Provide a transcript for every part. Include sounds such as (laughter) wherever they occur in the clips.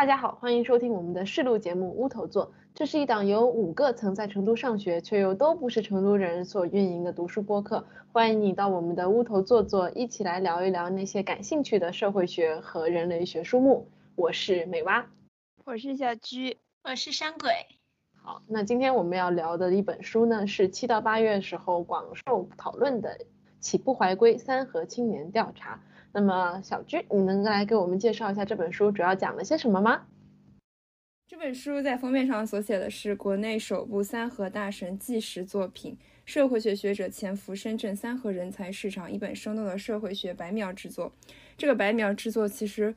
大家好，欢迎收听我们的试录节目《乌头座》。这是一档由五个曾在成都上学却又都不是成都人所运营的读书播客。欢迎你到我们的乌头座座，一起来聊一聊那些感兴趣的社会学和人类学书目。我是美蛙，我是小居，我是山鬼。好，那今天我们要聊的一本书呢，是七到八月时候广受讨论的《起步怀归三和青年调查》。那么小居，你能来给我们介绍一下这本书主要讲了些什么吗？这本书在封面上所写的是国内首部三和大神纪实作品，社会学学者潜伏深圳三和人才市场，一本生动的社会学白描之作。这个白描之作其实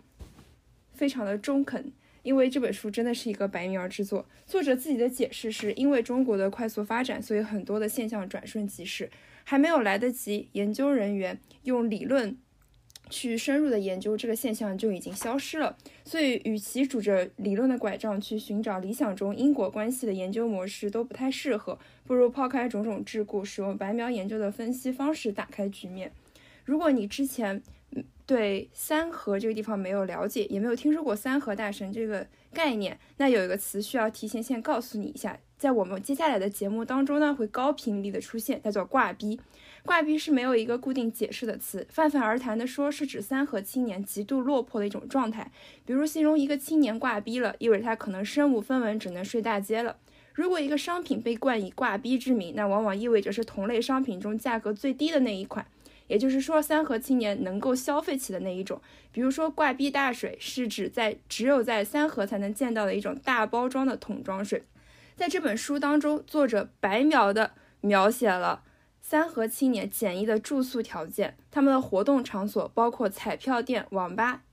非常的中肯，因为这本书真的是一个白描之作。作者自己的解释是因为中国的快速发展，所以很多的现象转瞬即逝，还没有来得及研究人员用理论。去深入的研究这个现象就已经消失了，所以与其拄着理论的拐杖去寻找理想中因果关系的研究模式都不太适合，不如抛开种种桎梏，使用白描研究的分析方式打开局面。如果你之前对三河这个地方没有了解，也没有听说过三河大神这个概念，那有一个词需要提前先告诉你一下，在我们接下来的节目当中呢，会高频率的出现，叫做挂逼。挂逼是没有一个固定解释的词，泛泛而谈的说是指三和青年极度落魄的一种状态。比如形容一个青年挂逼了，意味着他可能身无分文，只能睡大街了。如果一个商品被冠以挂逼之名，那往往意味着是同类商品中价格最低的那一款，也就是说三和青年能够消费起的那一种。比如说挂逼大水是指在只有在三和才能见到的一种大包装的桶装水。在这本书当中，作者白描的描写了。三和青年简易的住宿条件，他们的活动场所包括彩票店、网吧，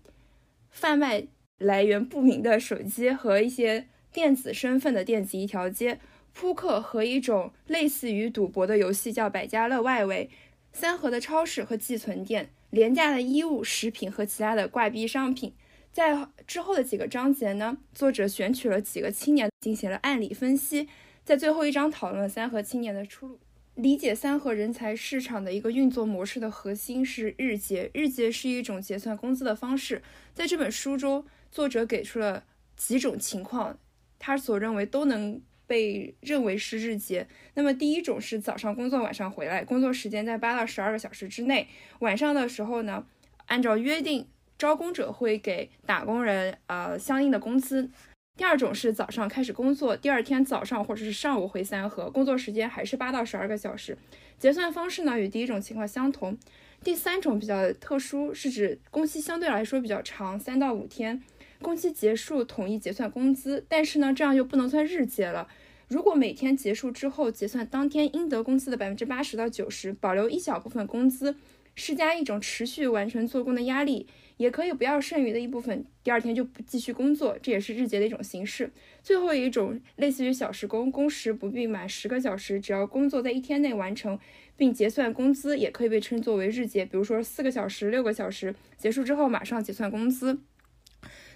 贩卖来源不明的手机和一些电子身份的电子一条街，扑克和一种类似于赌博的游戏叫百家乐。外围，三和的超市和寄存店，廉价的衣物、食品和其他的挂逼商品。在之后的几个章节呢，作者选取了几个青年进行了案例分析，在最后一章讨论三和青年的出路。理解三和人才市场的一个运作模式的核心是日结。日结是一种结算工资的方式。在这本书中，作者给出了几种情况，他所认为都能被认为是日结。那么第一种是早上工作，晚上回来，工作时间在八到十二个小时之内。晚上的时候呢，按照约定，招工者会给打工人呃相应的工资。第二种是早上开始工作，第二天早上或者是上午回三河，工作时间还是八到十二个小时，结算方式呢与第一种情况相同。第三种比较特殊，是指工期相对来说比较长，三到五天，工期结束统一结算工资，但是呢这样又不能算日结了。如果每天结束之后结算当天应得工资的百分之八十到九十，保留一小部分工资，施加一种持续完成做工的压力。也可以不要剩余的一部分，第二天就不继续工作，这也是日结的一种形式。最后一种类似于小时工，工时不必满十个小时，只要工作在一天内完成并结算工资，也可以被称作为日结。比如说四个小时、六个小时结束之后马上结算工资。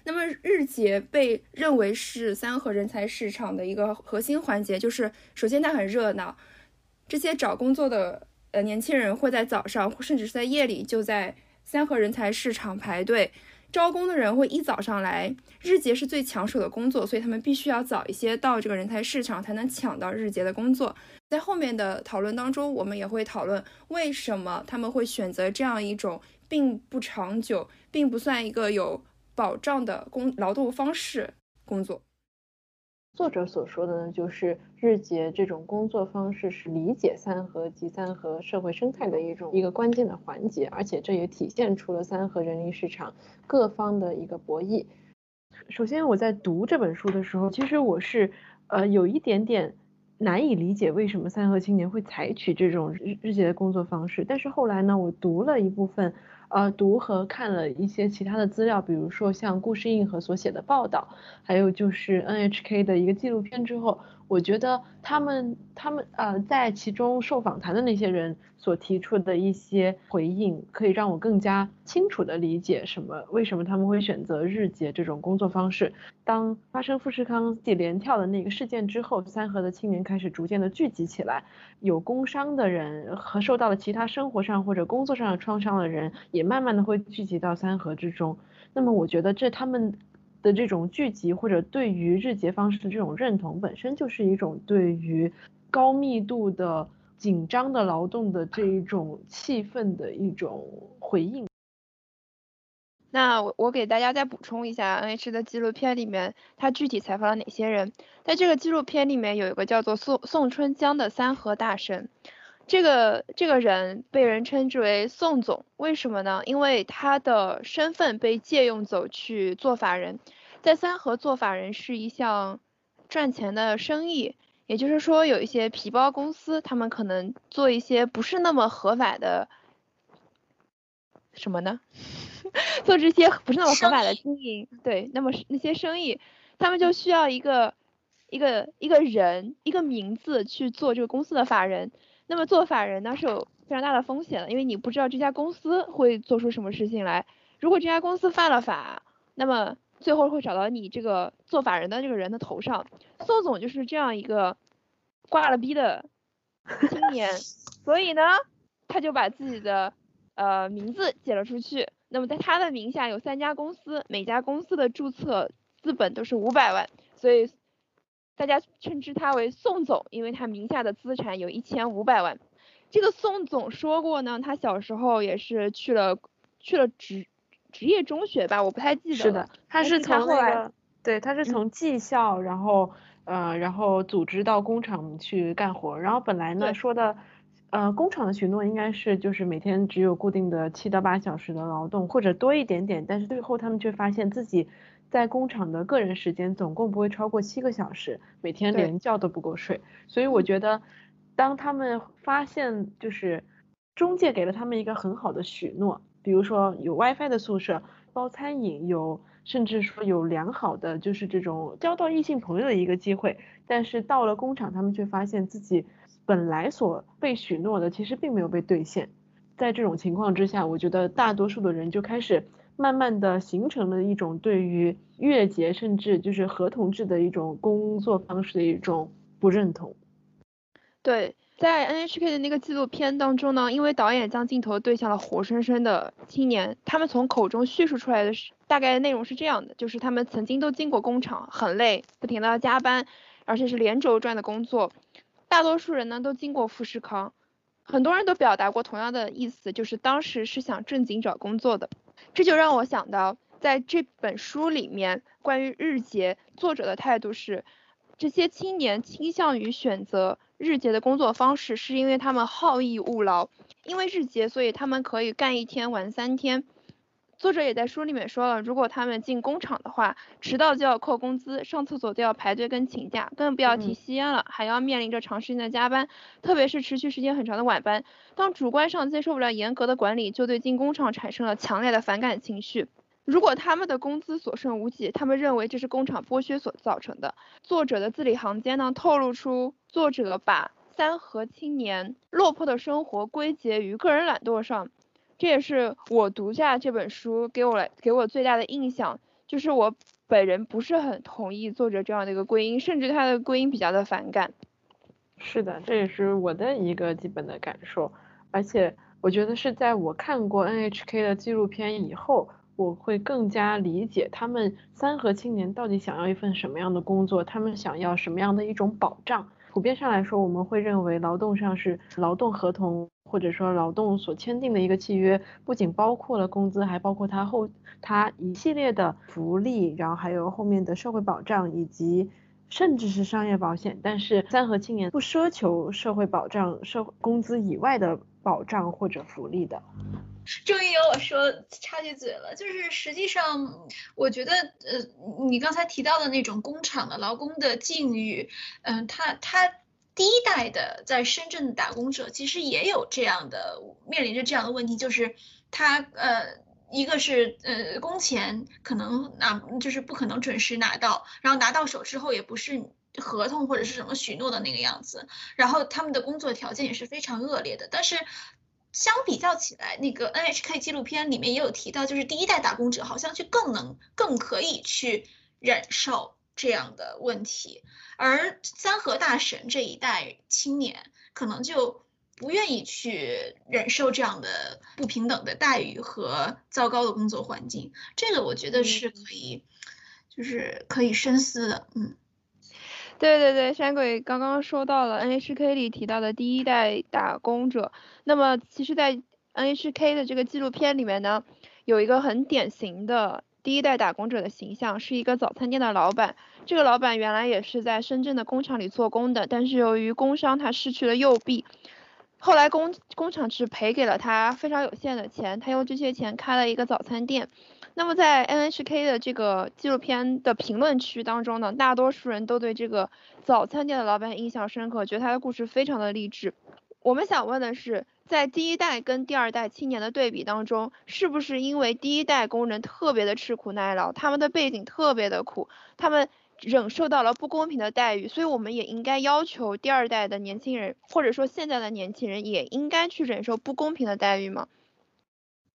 那么日结被认为是三和人才市场的一个核心环节，就是首先它很热闹，这些找工作的呃年轻人会在早上甚至是在夜里就在。三和人才市场排队招工的人会一早上来，日结是最抢手的工作，所以他们必须要早一些到这个人才市场，才能抢到日结的工作。在后面的讨论当中，我们也会讨论为什么他们会选择这样一种并不长久、并不算一个有保障的工劳动方式工作。作者所说的呢，就是日结这种工作方式是理解三和及三和社会生态的一种一个关键的环节，而且这也体现出了三和人力市场各方的一个博弈。首先，我在读这本书的时候，其实我是呃有一点点难以理解为什么三和青年会采取这种日日结的工作方式，但是后来呢，我读了一部分。呃，读和看了一些其他的资料，比如说像故事硬核所写的报道，还有就是 NHK 的一个纪录片之后。我觉得他们他们呃在其中受访谈的那些人所提出的一些回应，可以让我更加清楚的理解什么为什么他们会选择日结这种工作方式。当发生富士康系连跳的那个事件之后，三河的青年开始逐渐的聚集起来，有工伤的人和受到了其他生活上或者工作上的创伤的人，也慢慢的会聚集到三河之中。那么我觉得这他们。的这种聚集，或者对于日结方式的这种认同，本身就是一种对于高密度的紧张的劳动的这一种气氛的一种回应。那我我给大家再补充一下，NH 的纪录片里面，他具体采访了哪些人？在这个纪录片里面有一个叫做宋宋春江的三和大神，这个这个人被人称之为宋总，为什么呢？因为他的身份被借用走去做法人，在三和做法人是一项赚钱的生意，也就是说有一些皮包公司，他们可能做一些不是那么合法的什么呢？(laughs) 做这些不是那么合法的经营，对，那么那些生意，他们就需要一个一个一个人一个名字去做这个公司的法人。那么做法人呢是有非常大的风险的，因为你不知道这家公司会做出什么事情来。如果这家公司犯了法，那么最后会找到你这个做法人的这个人的头上。宋总就是这样一个挂了逼的青 (laughs) 年，所以呢，他就把自己的呃名字借了出去。那么在他的名下有三家公司，每家公司的注册资本都是五百万，所以大家称之他为宋总，因为他名下的资产有一千五百万。这个宋总说过呢，他小时候也是去了去了职职业中学吧，我不太记得了。是的，他是从后来对，他是从技校，然后呃，然后组织到工厂去干活，然后本来呢说的。呃，工厂的许诺应该是就是每天只有固定的七到八小时的劳动，或者多一点点，但是最后他们却发现自己在工厂的个人时间总共不会超过七个小时，每天连觉都不够睡。所以我觉得，当他们发现就是中介给了他们一个很好的许诺，比如说有 WiFi 的宿舍、包餐饮，有甚至说有良好的就是这种交到异性朋友的一个机会，但是到了工厂，他们却发现自己。本来所被许诺的，其实并没有被兑现。在这种情况之下，我觉得大多数的人就开始慢慢的形成了一种对于月结甚至就是合同制的一种工作方式的一种不认同。对，在 NHK 的那个纪录片当中呢，因为导演将镜头对向了活生生的青年，他们从口中叙述出来的是大概内容是这样的，就是他们曾经都进过工厂，很累，不停的要加班，而且是连轴转的工作。大多数人呢都经过富士康，很多人都表达过同样的意思，就是当时是想正经找工作的。这就让我想到，在这本书里面关于日结，作者的态度是，这些青年倾向于选择日结的工作方式，是因为他们好逸恶劳，因为日结，所以他们可以干一天玩三天。作者也在书里面说了，如果他们进工厂的话，迟到就要扣工资，上厕所都要排队跟请假，更不要提吸烟了，还要面临着长时间的加班，特别是持续时间很长的晚班。当主观上接受不了严格的管理，就对进工厂产生了强烈的反感情绪。如果他们的工资所剩无几，他们认为这是工厂剥削所造成的。作者的字里行间呢，透露出作者把三和青年落魄的生活归结于个人懒惰上。这也是我读下这本书给我来给我最大的印象，就是我本人不是很同意作者这样的一个归因，甚至他的归因比较的反感。是的，这也是我的一个基本的感受，而且我觉得是在我看过 NHK 的纪录片以后，我会更加理解他们三和青年到底想要一份什么样的工作，他们想要什么样的一种保障。普遍上来说，我们会认为劳动上是劳动合同。或者说劳动所签订的一个契约，不仅包括了工资，还包括他后他一系列的福利，然后还有后面的社会保障以及甚至是商业保险。但是三和青年不奢求社会保障、社工资以外的保障或者福利的。终于有我说插句嘴了，就是实际上我觉得，呃，你刚才提到的那种工厂的劳工的境遇，嗯，他他。第一代的在深圳打工者其实也有这样的面临着这样的问题，就是他呃一个是呃工钱可能拿就是不可能准时拿到，然后拿到手之后也不是合同或者是什么许诺的那个样子，然后他们的工作条件也是非常恶劣的。但是相比较起来，那个 NHK 纪录片里面也有提到，就是第一代打工者好像就更能更可以去忍受这样的问题。而三和大神这一代青年可能就不愿意去忍受这样的不平等的待遇和糟糕的工作环境，这个我觉得是可以，就是可以深思的。嗯，对对对，山鬼刚刚说到了 NHK 里提到的第一代打工者，那么其实，在 NHK 的这个纪录片里面呢，有一个很典型的第一代打工者的形象，是一个早餐店的老板。这个老板原来也是在深圳的工厂里做工的，但是由于工伤，他失去了右臂。后来工工厂只赔给了他非常有限的钱，他用这些钱开了一个早餐店。那么在 NHK 的这个纪录片的评论区当中呢，大多数人都对这个早餐店的老板印象深刻，觉得他的故事非常的励志。我们想问的是，在第一代跟第二代青年的对比当中，是不是因为第一代工人特别的吃苦耐劳，他们的背景特别的苦，他们。忍受到了不公平的待遇，所以我们也应该要求第二代的年轻人，或者说现在的年轻人，也应该去忍受不公平的待遇吗？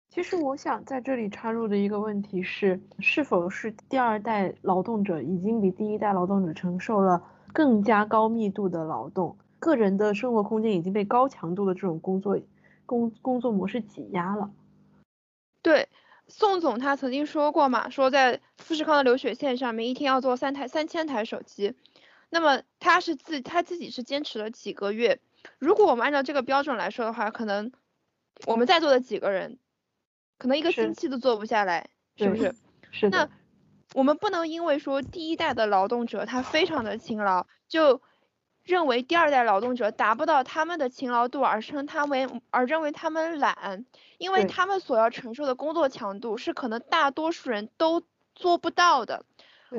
其实我想在这里插入的一个问题是，是否是第二代劳动者已经比第一代劳动者承受了更加高密度的劳动，个人的生活空间已经被高强度的这种工作工工作模式挤压了？对。宋总他曾经说过嘛，说在富士康的流水线上面一天要做三台三千台手机，那么他是自他自己是坚持了几个月。如果我们按照这个标准来说的话，可能我们在座的几个人，可能一个星期都做不下来，是不是？是的。那我们不能因为说第一代的劳动者他非常的勤劳，就。认为第二代劳动者达不到他们的勤劳度而称他为，而认为他们懒，因为他们所要承受的工作强度是可能大多数人都做不到的。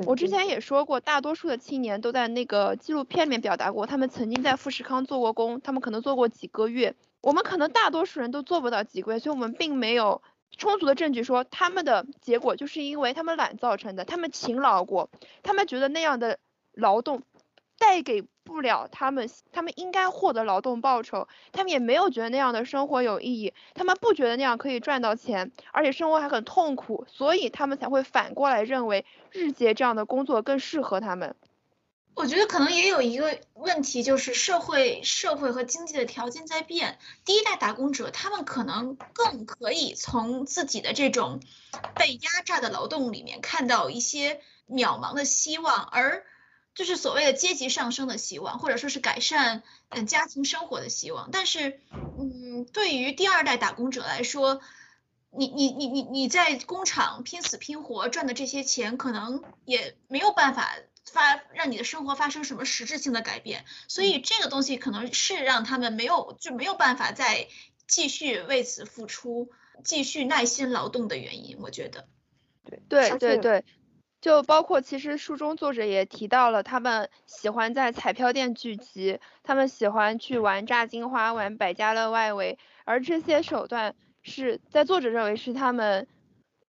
我之前也说过，大多数的青年都在那个纪录片里面表达过，他们曾经在富士康做过工，他们可能做过几个月。我们可能大多数人都做不到几个月，所以我们并没有充足的证据说他们的结果就是因为他们懒造成的。他们勤劳过，他们觉得那样的劳动。带给不了他们，他们应该获得劳动报酬，他们也没有觉得那样的生活有意义，他们不觉得那样可以赚到钱，而且生活还很痛苦，所以他们才会反过来认为日结这样的工作更适合他们。我觉得可能也有一个问题，就是社会社会和经济的条件在变，第一代打工者他们可能更可以从自己的这种被压榨的劳动里面看到一些渺茫的希望，而。就是所谓的阶级上升的希望，或者说是改善嗯家庭生活的希望。但是，嗯，对于第二代打工者来说，你你你你你在工厂拼死拼活赚的这些钱，可能也没有办法发让你的生活发生什么实质性的改变。所以这个东西可能是让他们没有就没有办法再继续为此付出、继续耐心劳动的原因。我觉得，对对对对。就包括，其实书中作者也提到了，他们喜欢在彩票店聚集，他们喜欢去玩炸金花、玩百家乐外围，而这些手段是在作者认为是他们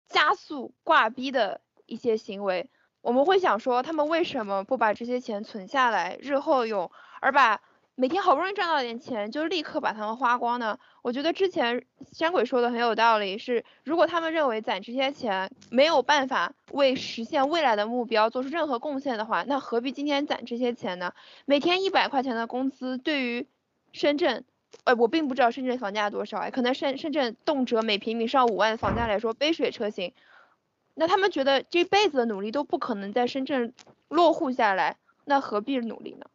加速挂逼的一些行为。我们会想说，他们为什么不把这些钱存下来，日后用，而把？每天好不容易赚到点钱，就立刻把它们花光呢？我觉得之前山鬼说的很有道理，是如果他们认为攒这些钱没有办法为实现未来的目标做出任何贡献的话，那何必今天攒这些钱呢？每天一百块钱的工资对于深圳，呃，我并不知道深圳房价多少哎，可能深深圳动辄每平米上五万的房价来说杯水车薪，那他们觉得这辈子的努力都不可能在深圳落户下来，那何必努力呢？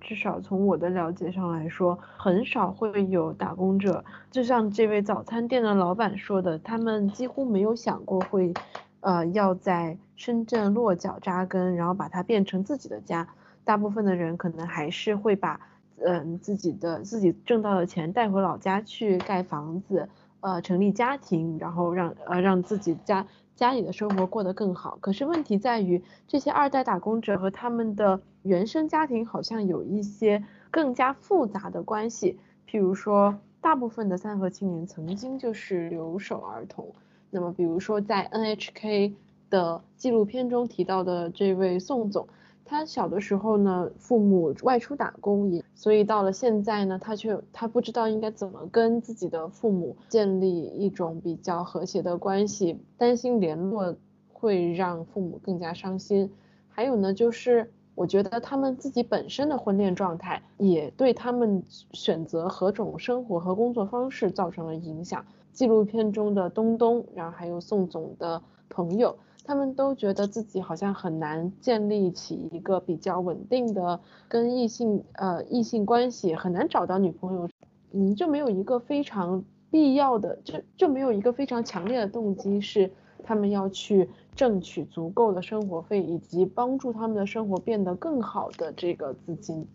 至少从我的了解上来说，很少会有打工者，就像这位早餐店的老板说的，他们几乎没有想过会，呃，要在深圳落脚扎根，然后把它变成自己的家。大部分的人可能还是会把，嗯，自己的自己挣到的钱带回老家去盖房子，呃，成立家庭，然后让呃让自己家。家里的生活过得更好，可是问题在于这些二代打工者和他们的原生家庭好像有一些更加复杂的关系。譬如说，大部分的三和青年曾经就是留守儿童。那么，比如说在 NHK 的纪录片中提到的这位宋总。他小的时候呢，父母外出打工，也所以到了现在呢，他却他不知道应该怎么跟自己的父母建立一种比较和谐的关系，担心联络会让父母更加伤心。还有呢，就是我觉得他们自己本身的婚恋状态也对他们选择何种生活和工作方式造成了影响。纪录片中的东东，然后还有宋总的朋友，他们都觉得自己好像很难建立起一个比较稳定的跟异性呃异性关系，很难找到女朋友，嗯，就没有一个非常必要的，就就没有一个非常强烈的动机是他们要去。挣取足够的生活费，以及帮助他们的生活变得更好的这个资金，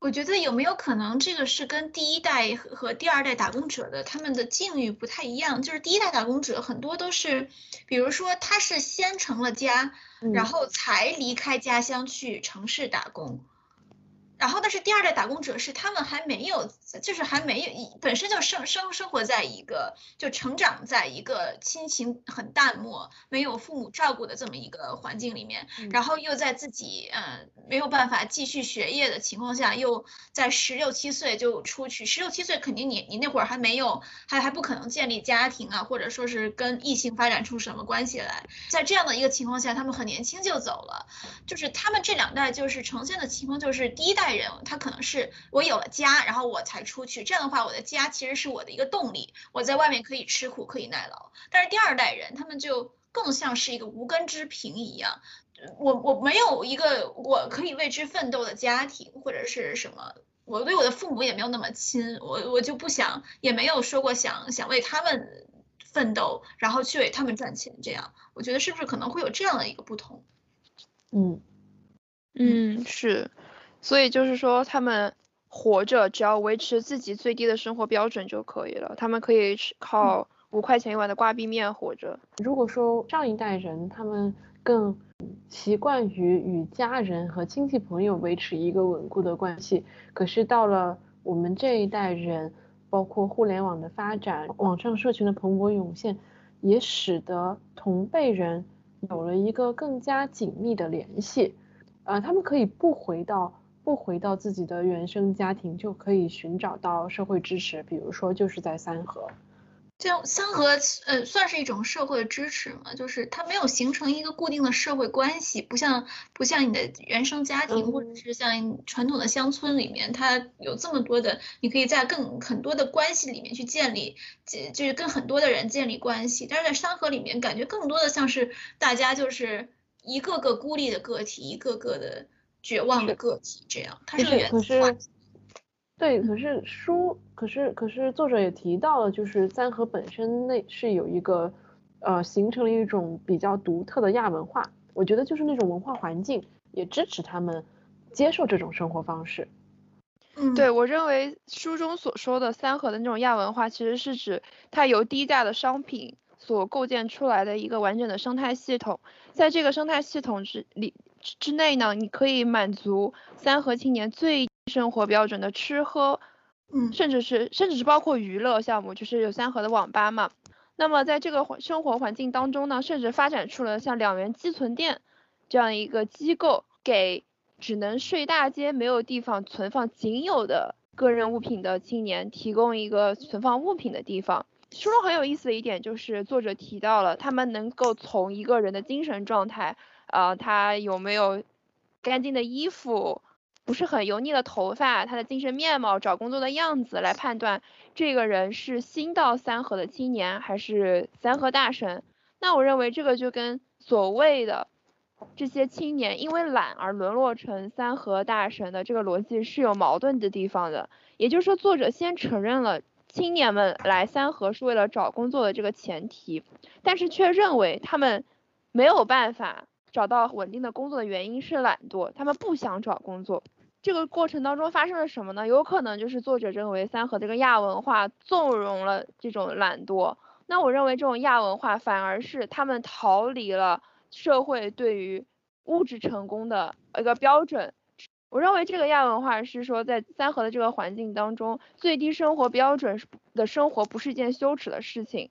我觉得有没有可能这个是跟第一代和第二代打工者的他们的境遇不太一样？就是第一代打工者很多都是，比如说他是先成了家，然后才离开家乡去城市打工。然后，但是第二代打工者是他们还没有，就是还没有，本身就生生生活在一个，就成长在一个亲情很淡漠、没有父母照顾的这么一个环境里面，然后又在自己嗯没有办法继续学业的情况下，又在十六七岁就出去，十六七岁肯定你你那会儿还没有，还还不可能建立家庭啊，或者说是跟异性发展出什么关系来，在这样的一个情况下，他们很年轻就走了，就是他们这两代就是呈现的情况就是第一代。人他可能是我有了家，然后我才出去。这样的话，我的家其实是我的一个动力，我在外面可以吃苦，可以耐劳。但是第二代人，他们就更像是一个无根之萍一样。我我没有一个我可以为之奋斗的家庭，或者是什么，我对我的父母也没有那么亲，我我就不想，也没有说过想想为他们奋斗，然后去为他们赚钱。这样，我觉得是不是可能会有这样的一个不同？嗯嗯，是。所以就是说，他们活着只要维持自己最低的生活标准就可以了。他们可以靠五块钱一碗的挂壁面活着。如果说上一代人他们更习惯于与家人和亲戚朋友维持一个稳固的关系，可是到了我们这一代人，包括互联网的发展、网上社群的蓬勃涌现，也使得同辈人有了一个更加紧密的联系。呃，他们可以不回到。不回到自己的原生家庭，就可以寻找到社会支持，比如说就是在三河。这样三河呃算是一种社会支持嘛，就是它没有形成一个固定的社会关系，不像不像你的原生家庭，或者是像传统的乡村里面，它有这么多的，你可以在更很多的关系里面去建立，就是跟很多的人建立关系。但是在三河里面，感觉更多的像是大家就是一个个孤立的个体，一个个的。绝望的个体，这样，它是可是，对，可是书，可是可是作者也提到了，就是三河本身内是有一个，呃，形成了一种比较独特的亚文化。我觉得就是那种文化环境也支持他们接受这种生活方式。嗯，对我认为书中所说的三河的那种亚文化，其实是指它由低价的商品所构建出来的一个完整的生态系统，在这个生态系统之里。之内呢，你可以满足三河青年最生活标准的吃喝，嗯，甚至是甚至是包括娱乐项目，就是有三河的网吧嘛。那么在这个环生活环境当中呢，甚至发展出了像两元寄存店这样一个机构，给只能睡大街、没有地方存放仅有的个人物品的青年提供一个存放物品的地方。书中很有意思的一点就是，作者提到了他们能够从一个人的精神状态。呃，他有没有干净的衣服，不是很油腻的头发，他的精神面貌，找工作的样子来判断这个人是新到三河的青年还是三河大神？那我认为这个就跟所谓的这些青年因为懒而沦落成三河大神的这个逻辑是有矛盾的地方的。也就是说，作者先承认了青年们来三河是为了找工作的这个前提，但是却认为他们没有办法。找到稳定的工作的原因是懒惰，他们不想找工作。这个过程当中发生了什么呢？有可能就是作者认为三河这个亚文化纵容了这种懒惰。那我认为这种亚文化反而是他们逃离了社会对于物质成功的一个标准。我认为这个亚文化是说在三河的这个环境当中，最低生活标准的生活不是一件羞耻的事情。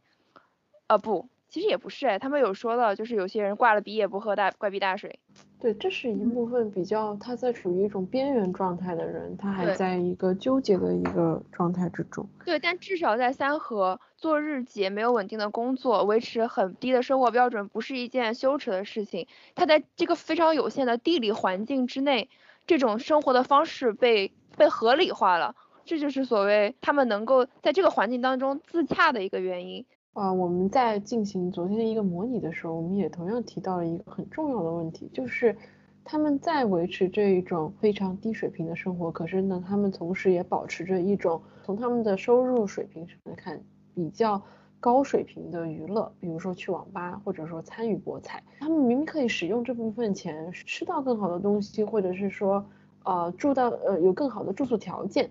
呃，不。其实也不是哎，他们有说到，就是有些人挂了鼻也不喝大怪逼大水。对，这是一部分比较他在处于一种边缘状态的人，他还在一个纠结的一个状态之中。对，但至少在三河做日结，没有稳定的工作，维持很低的生活标准，不是一件羞耻的事情。他在这个非常有限的地理环境之内，这种生活的方式被被合理化了，这就是所谓他们能够在这个环境当中自洽的一个原因。啊，我们在进行昨天的一个模拟的时候，我们也同样提到了一个很重要的问题，就是他们在维持这一种非常低水平的生活，可是呢，他们同时也保持着一种从他们的收入水平上来看比较高水平的娱乐，比如说去网吧，或者说参与博彩，他们明明可以使用这部分钱吃到更好的东西，或者是说呃住到呃有更好的住宿条件，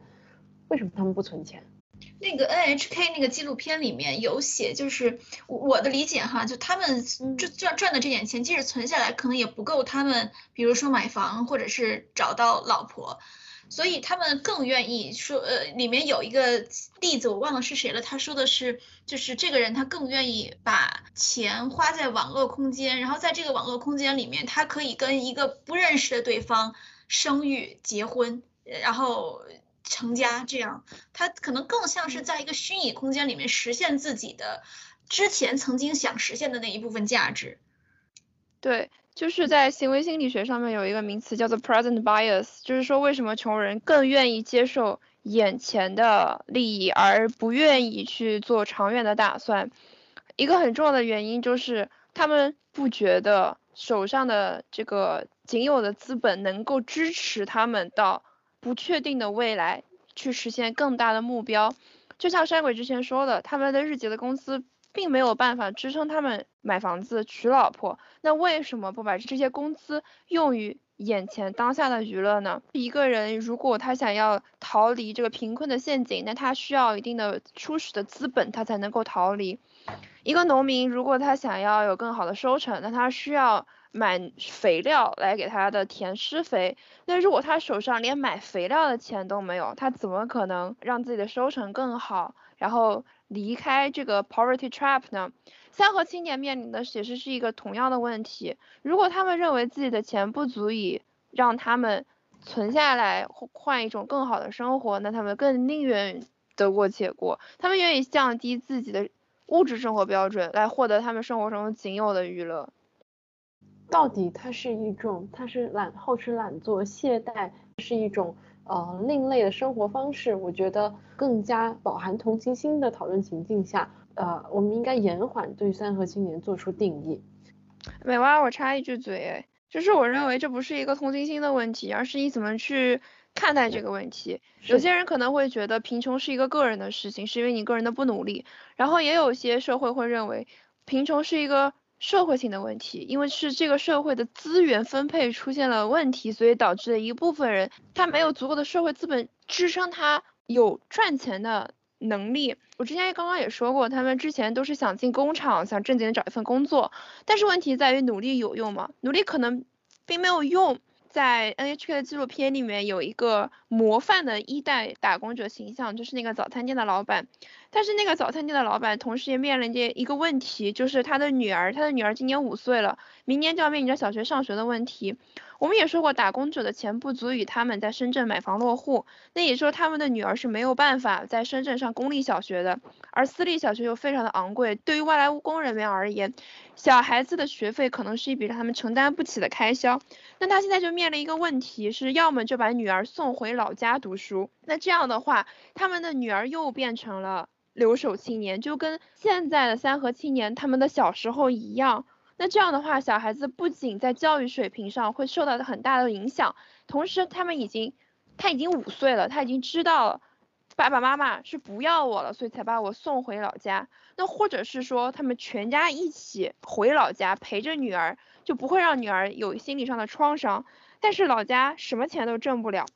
为什么他们不存钱？那个 NHK 那个纪录片里面有写，就是我的理解哈，就他们赚赚赚的这点钱，即使存下来，可能也不够他们，比如说买房或者是找到老婆，所以他们更愿意说，呃，里面有一个例子我忘了是谁了，他说的是，就是这个人他更愿意把钱花在网络空间，然后在这个网络空间里面，他可以跟一个不认识的对方生育、结婚，然后。成家这样，他可能更像是在一个虚拟空间里面实现自己的之前曾经想实现的那一部分价值。对，就是在行为心理学上面有一个名词叫做 present bias，就是说为什么穷人更愿意接受眼前的利益，而不愿意去做长远的打算。一个很重要的原因就是他们不觉得手上的这个仅有的资本能够支持他们到。不确定的未来，去实现更大的目标，就像山鬼之前说的，他们的日结的工资并没有办法支撑他们买房子、娶老婆，那为什么不把这些工资用于眼前当下的娱乐呢？一个人如果他想要逃离这个贫困的陷阱，那他需要一定的初始的资本，他才能够逃离。一个农民如果他想要有更好的收成，那他需要。买肥料来给他的田施肥，那如果他手上连买肥料的钱都没有，他怎么可能让自己的收成更好，然后离开这个 poverty trap 呢？三和青年面临的其实是一个同样的问题。如果他们认为自己的钱不足以让他们存下来换一种更好的生活，那他们更宁愿得过且过，他们愿意降低自己的物质生活标准来获得他们生活中仅有的娱乐。到底它是一种，它是懒好吃懒做懈怠，是一种呃另类的生活方式。我觉得更加饱含同情心的讨论情境下，呃，我们应该延缓对三和青年做出定义。美蛙，我插一句嘴，就是我认为这不是一个同情心的问题，而是你怎么去看待这个问题。有些人可能会觉得贫穷是一个个人的事情，是因为你个人的不努力，然后也有些社会会认为贫穷是一个。社会性的问题，因为是这个社会的资源分配出现了问题，所以导致了一部分人他没有足够的社会资本支撑他有赚钱的能力。我之前刚刚也说过，他们之前都是想进工厂，想正经的找一份工作，但是问题在于努力有用吗？努力可能并没有用。在 NHK 的纪录片里面有一个模范的一代打工者形象，就是那个早餐店的老板。但是那个早餐店的老板同时也面临着一个问题，就是他的女儿，他的女儿今年五岁了，明年就要面临着小学上学的问题。我们也说过，打工者的钱不足以他们在深圳买房落户，那也说他们的女儿是没有办法在深圳上公立小学的，而私立小学又非常的昂贵，对于外来务工人员而言，小孩子的学费可能是一笔让他们承担不起的开销。那他现在就面临一个问题，是要么就把女儿送回老家读书，那这样的话，他们的女儿又变成了留守青年，就跟现在的三和青年他们的小时候一样。那这样的话，小孩子不仅在教育水平上会受到很大的影响，同时他们已经，他已经五岁了，他已经知道爸爸妈妈是不要我了，所以才把我送回老家。那或者是说，他们全家一起回老家陪着女儿，就不会让女儿有心理上的创伤。但是老家什么钱都挣不了，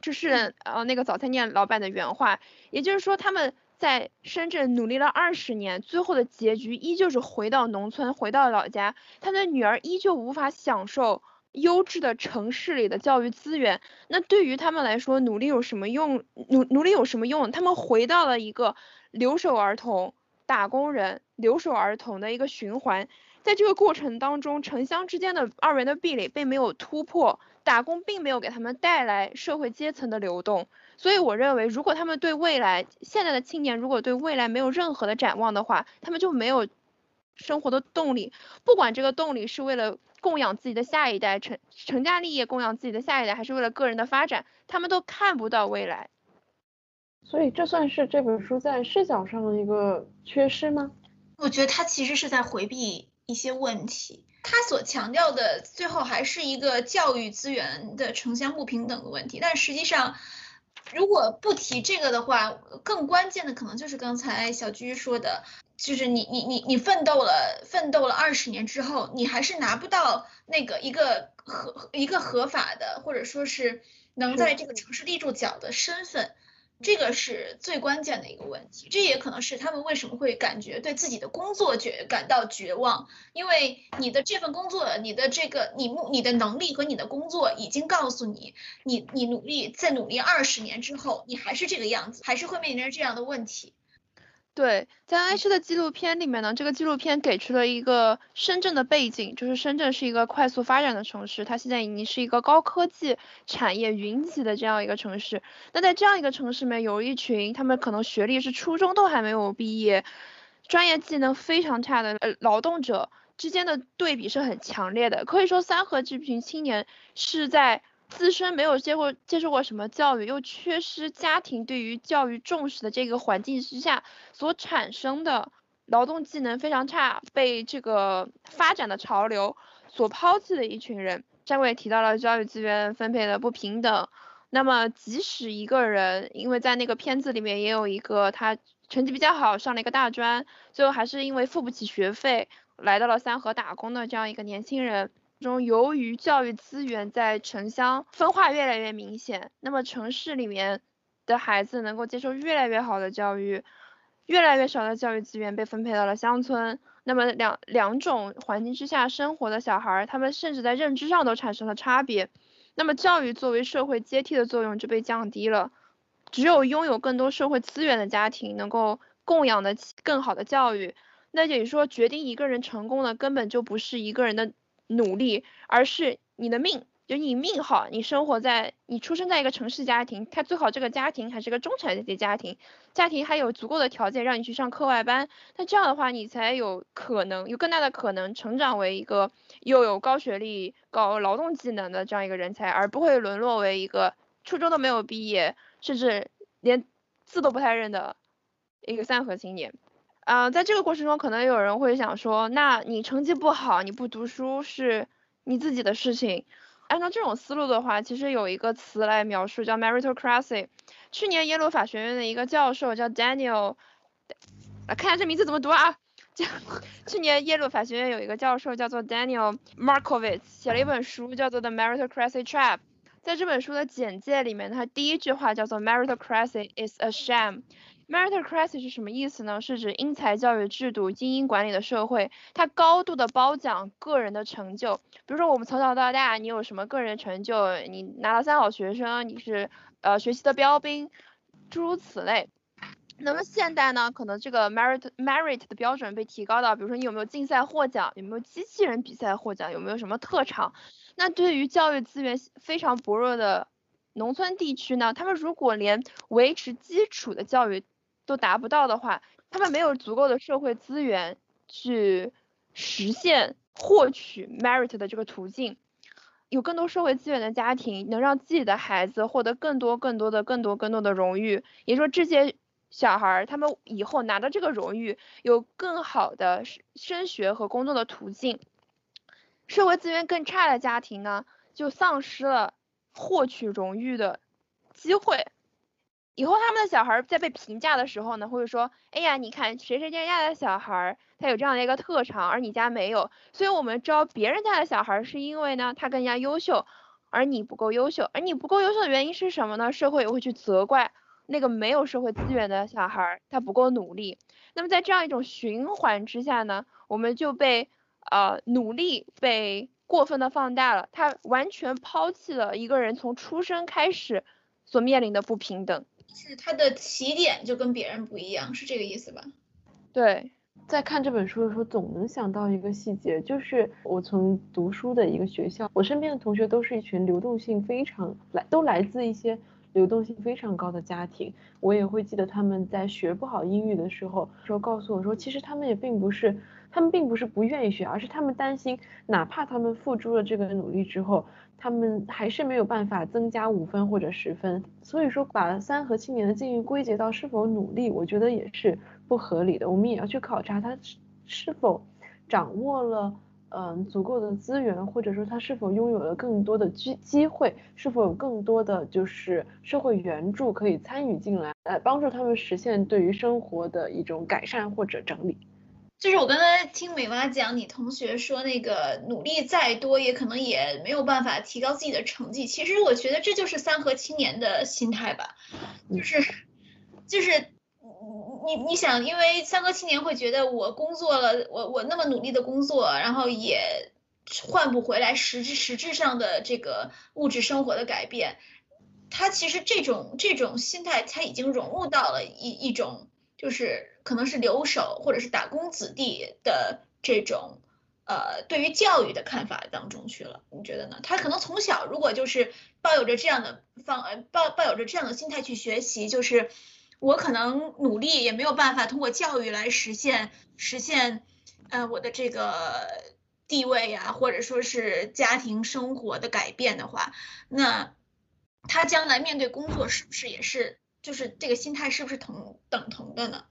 这是呃那个早餐店老板的原话，也就是说他们。在深圳努力了二十年，最后的结局依旧是回到农村，回到老家。他的女儿依旧无法享受优质的城市里的教育资源。那对于他们来说，努力有什么用？努努力有什么用？他们回到了一个留守儿童、打工人、留守儿童的一个循环。在这个过程当中，城乡之间的二元的壁垒并没有突破，打工并没有给他们带来社会阶层的流动。所以我认为，如果他们对未来现在的青年如果对未来没有任何的展望的话，他们就没有生活的动力。不管这个动力是为了供养自己的下一代，成成家立业，供养自己的下一代，还是为了个人的发展，他们都看不到未来。所以这算是这本书在视角上的一个缺失吗？我觉得他其实是在回避一些问题。他所强调的最后还是一个教育资源的城乡不平等的问题，但实际上。如果不提这个的话，更关键的可能就是刚才小居说的，就是你你你你奋斗了奋斗了二十年之后，你还是拿不到那个一个合一个合法的，或者说是能在这个城市立住脚的身份。这个是最关键的一个问题，这也可能是他们为什么会感觉对自己的工作绝感到绝望，因为你的这份工作，你的这个你目你的能力和你的工作已经告诉你，你你努力再努力二十年之后，你还是这个样子，还是会面临着这样的问题。对，在安师的纪录片里面呢，这个纪录片给出了一个深圳的背景，就是深圳是一个快速发展的城市，它现在已经是一个高科技产业云集的这样一个城市。那在这样一个城市里面，有一群他们可能学历是初中都还没有毕业，专业技能非常差的呃劳动者之间的对比是很强烈的。可以说，三河这群青年是在。自身没有接过接受过什么教育，又缺失家庭对于教育重视的这个环境之下所产生的劳动技能非常差，被这个发展的潮流所抛弃的一群人。张伟提到了教育资源分配的不平等，那么即使一个人，因为在那个片子里面也有一个他成绩比较好，上了一个大专，最后还是因为付不起学费来到了三河打工的这样一个年轻人。中，由于教育资源在城乡分化越来越明显，那么城市里面的孩子能够接受越来越好的教育，越来越少的教育资源被分配到了乡村。那么两两种环境之下生活的小孩，他们甚至在认知上都产生了差别。那么教育作为社会阶梯的作用就被降低了。只有拥有更多社会资源的家庭，能够供养得起更好的教育。那也就是说，决定一个人成功的根本就不是一个人的。努力，而是你的命，就你命好，你生活在，你出生在一个城市家庭，他最好这个家庭还是个中产阶级家庭，家庭还有足够的条件让你去上课外班，那这样的话，你才有可能，有更大的可能成长为一个又有高学历、高劳动技能的这样一个人才，而不会沦落为一个初中都没有毕业，甚至连字都不太认的一个三合青年。啊，在这个过程中，可能有人会想说，那你成绩不好，你不读书是你自己的事情。按照这种思路的话，其实有一个词来描述，叫 meritocracy。去年耶鲁法学院的一个教授叫 Daniel，来看下这名字怎么读啊？去年耶鲁法学院有一个教授叫做 Daniel Markovitz，写了一本书叫做 The Meritocracy Trap。在这本书的简介里面，他第一句话叫做 Meritocracy is a sham。Meritocracy 是什么意思呢？是指英才教育制度、精英管理的社会，它高度的褒奖个人的成就。比如说，我们从小到大，你有什么个人成就？你拿到三好学生，你是呃学习的标兵，诸如此类。那么现代呢，可能这个 merit merit 的标准被提高到，比如说你有没有竞赛获奖，有没有机器人比赛获奖，有没有什么特长？那对于教育资源非常薄弱的农村地区呢，他们如果连维持基础的教育，都达不到的话，他们没有足够的社会资源去实现获取 merit 的这个途径。有更多社会资源的家庭，能让自己的孩子获得更多、更多的、更多、更多的荣誉。也就说这些小孩儿，他们以后拿到这个荣誉，有更好的升学和工作的途径。社会资源更差的家庭呢，就丧失了获取荣誉的机会。以后他们的小孩在被评价的时候呢，会说，哎呀，你看谁谁谁家的小孩，他有这样的一个特长，而你家没有，所以我们招别人家的小孩，是因为呢他更加优秀，而你不够优秀，而你不够优秀的原因是什么呢？社会也会去责怪那个没有社会资源的小孩，他不够努力。那么在这样一种循环之下呢，我们就被呃努力被过分的放大了，他完全抛弃了一个人从出生开始所面临的不平等。是他的起点就跟别人不一样，是这个意思吧？对，在看这本书的时候，总能想到一个细节，就是我从读书的一个学校，我身边的同学都是一群流动性非常来，都来自一些流动性非常高的家庭。我也会记得他们在学不好英语的时候，说告诉我说，其实他们也并不是，他们并不是不愿意学，而是他们担心，哪怕他们付出了这个努力之后。他们还是没有办法增加五分或者十分，所以说把三和青年的境遇归结到是否努力，我觉得也是不合理的。我们也要去考察他是是否掌握了嗯足够的资源，或者说他是否拥有了更多的机机会，是否有更多的就是社会援助可以参与进来，来帮助他们实现对于生活的一种改善或者整理。就是我刚才听美妈讲，你同学说那个努力再多，也可能也没有办法提高自己的成绩。其实我觉得这就是三和青年的心态吧，就是就是你你想，因为三和青年会觉得我工作了，我我那么努力的工作，然后也换不回来实质实质上的这个物质生活的改变。他其实这种这种心态，他已经融入到了一一种。就是可能是留守或者是打工子弟的这种，呃，对于教育的看法当中去了，你觉得呢？他可能从小如果就是抱有着这样的方，呃，抱抱有着这样的心态去学习，就是我可能努力也没有办法通过教育来实现实现，呃，我的这个地位呀，或者说是家庭生活的改变的话，那他将来面对工作是不是也是？就是这个心态是不是同等同的呢？